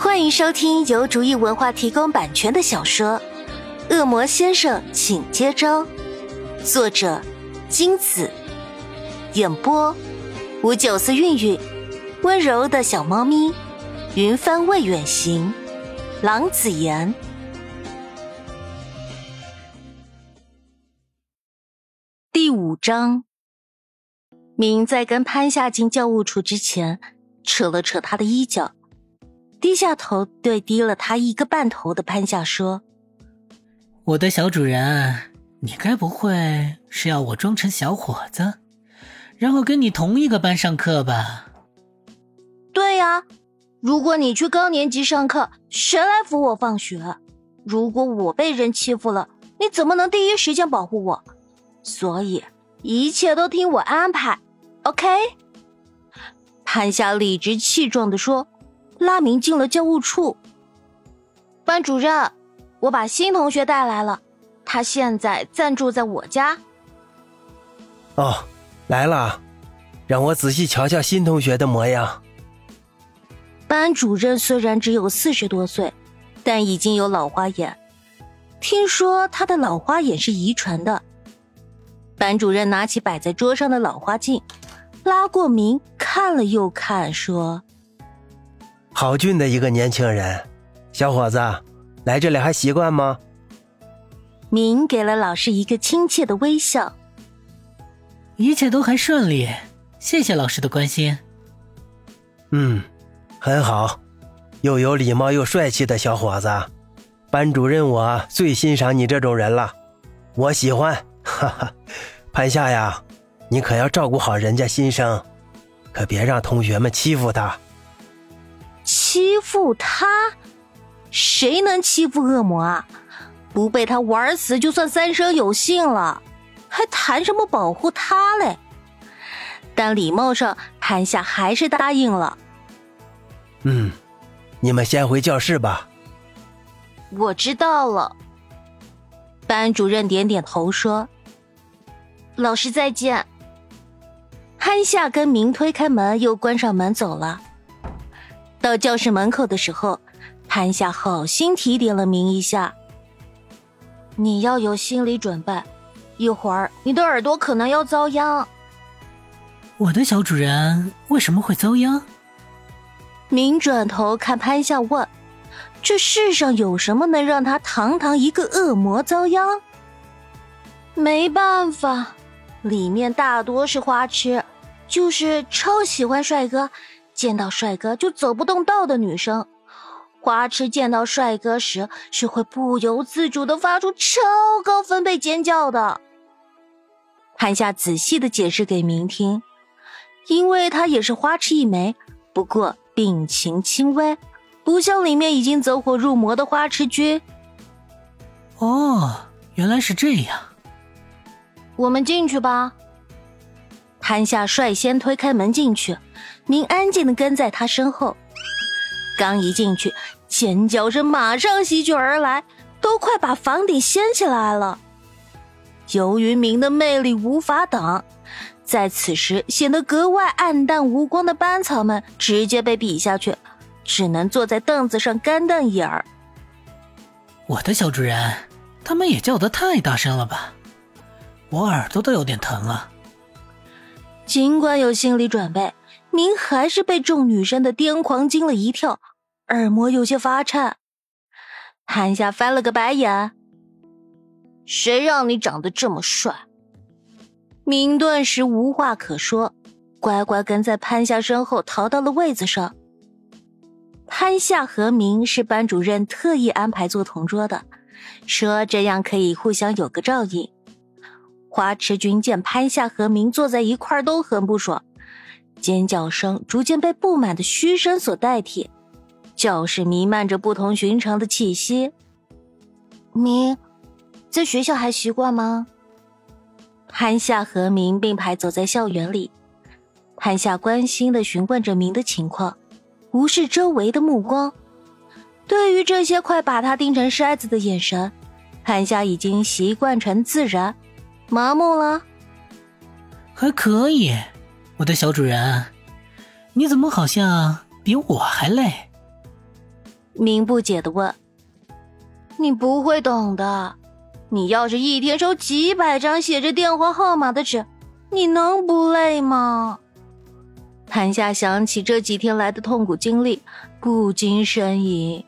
欢迎收听由竹意文化提供版权的小说《恶魔先生，请接招》，作者金子，演播吴九思、韵韵，温柔的小猫咪，云帆未远行，郎子言。第五章，明在跟潘夏进教务处之前，扯了扯他的衣角。低下头对低了他一个半头的潘夏说：“我的小主人，你该不会是要我装成小伙子，然后跟你同一个班上课吧？”“对呀，如果你去高年级上课，谁来扶我放学？如果我被人欺负了，你怎么能第一时间保护我？所以一切都听我安排，OK？” 潘夏理直气壮的说。拉明进了教务处。班主任，我把新同学带来了，他现在暂住在我家。哦，来了，让我仔细瞧瞧新同学的模样。班主任虽然只有四十多岁，但已经有老花眼，听说他的老花眼是遗传的。班主任拿起摆在桌上的老花镜，拉过明看了又看，说。好俊的一个年轻人，小伙子，来这里还习惯吗？明给了老师一个亲切的微笑。一切都还顺利，谢谢老师的关心。嗯，很好，又有礼貌又帅气的小伙子，班主任我最欣赏你这种人了，我喜欢。哈哈，潘夏呀，你可要照顾好人家新生，可别让同学们欺负他。欺负他？谁能欺负恶魔啊？不被他玩死就算三生有幸了，还谈什么保护他嘞？但礼貌上，潘夏还是答应了。嗯，你们先回教室吧。我知道了。班主任点点头说：“老师再见。”潘夏跟明推开门，又关上门走了。到教室门口的时候，潘夏好心提点了明一下：“你要有心理准备，一会儿你的耳朵可能要遭殃。”我的小主人为什么会遭殃？明转头看潘夏问：“这世上有什么能让他堂堂一个恶魔遭殃？”没办法，里面大多是花痴，就是超喜欢帅哥。见到帅哥就走不动道的女生，花痴见到帅哥时是会不由自主的发出超高分贝尖叫的。潘夏仔细的解释给明听，因为他也是花痴一枚，不过病情轻微，不像里面已经走火入魔的花痴君。哦，原来是这样。我们进去吧。潘夏率先推开门进去。明安静的跟在他身后，刚一进去，尖叫声马上席卷而来，都快把房顶掀起来了。由于明的魅力无法挡，在此时显得格外暗淡无光的班草们直接被比下去，只能坐在凳子上干瞪眼儿。我的小主人，他们也叫得太大声了吧？我耳朵都有点疼了。尽管有心理准备。明还是被众女生的癫狂惊了一跳，耳膜有些发颤。潘夏翻了个白眼：“谁让你长得这么帅？”明顿时无话可说，乖乖跟在潘夏身后逃到了位子上。潘夏和明是班主任特意安排做同桌的，说这样可以互相有个照应。花痴君见潘夏和明坐在一块儿都很不爽。尖叫声逐渐被不满的嘘声所代替，教室弥漫着不同寻常的气息。明，在学校还习惯吗？潘夏和明并排走在校园里，潘夏关心的询问着明的情况，无视周围的目光。对于这些快把他盯成筛子的眼神，潘夏已经习惯成自然，麻木了。还可以。我的小主人，你怎么好像比我还累？明不解的问：“你不会懂的，你要是一天收几百张写着电话号码的纸，你能不累吗？”谭夏想起这几天来的痛苦经历，不禁呻吟：“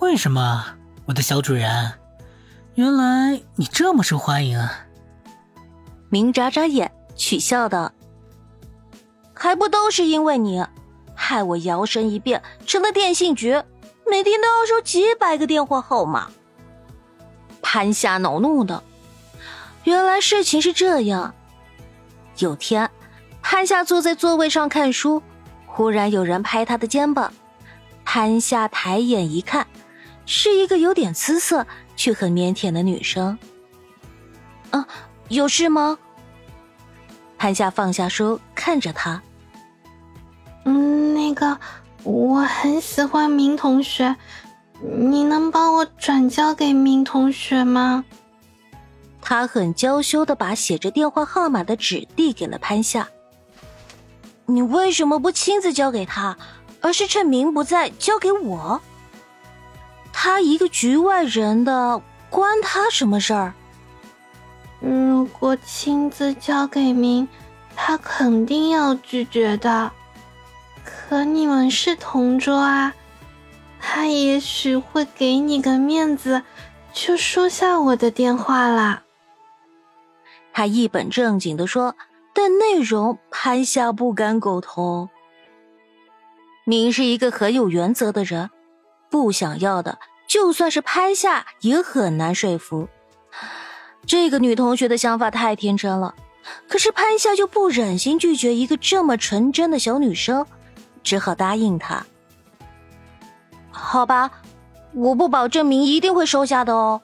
为什么，我的小主人？原来你这么受欢迎啊！”明眨眨眼，取笑道：“还不都是因为你，害我摇身一变成了电信局，每天都要收几百个电话号码。”潘夏恼怒的，原来事情是这样。有天。潘夏坐在座位上看书，忽然有人拍他的肩膀。潘夏抬眼一看，是一个有点姿色却很腼腆的女生。啊，有事吗？潘夏放下书，看着他。嗯，那个，我很喜欢明同学，你能帮我转交给明同学吗？他很娇羞的把写着电话号码的纸递给了潘夏。你为什么不亲自交给他，而是趁明不在交给我？他一个局外人的，关他什么事儿？如果亲自交给明，他肯定要拒绝的。可你们是同桌啊，他也许会给你个面子，就收下我的电话啦。他一本正经的说。但内容潘夏不敢苟同。明是一个很有原则的人，不想要的，就算是潘夏也很难说服。这个女同学的想法太天真了，可是潘夏就不忍心拒绝一个这么纯真的小女生，只好答应她。好吧，我不保证明一定会收下的哦。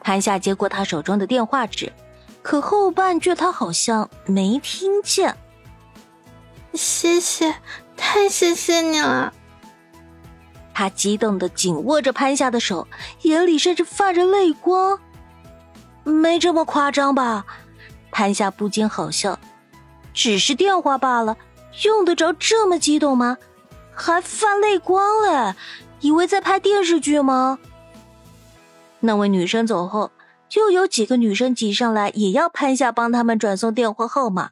潘夏接过他手中的电话纸。可后半句他好像没听见。谢谢，太谢谢你了。他激动的紧握着潘夏的手，眼里甚至泛着泪光。没这么夸张吧？潘夏不禁好笑。只是电话罢了，用得着这么激动吗？还泛泪光嘞？以为在拍电视剧吗？那位女生走后。又有几个女生挤上来，也要潘夏帮他们转送电话号码。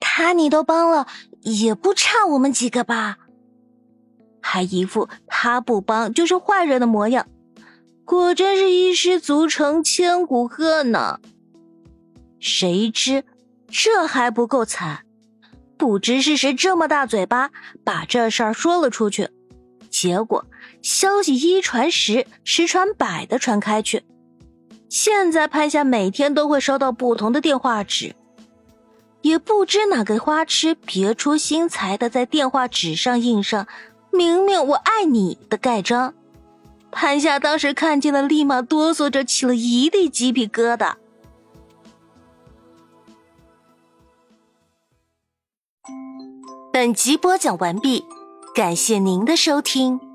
他你都帮了，也不差我们几个吧？还一副他不帮就是坏人的模样，果真是一失足成千古恨呢。谁知这还不够惨，不知是谁这么大嘴巴，把这事儿说了出去，结果消息一传十，十传百的传开去。现在潘夏每天都会收到不同的电话纸，也不知哪个花痴别出心裁的在电话纸上印上“明明我爱你”的盖章。潘夏当时看见了，立马哆嗦着起了一地鸡皮疙瘩。本集播讲完毕，感谢您的收听。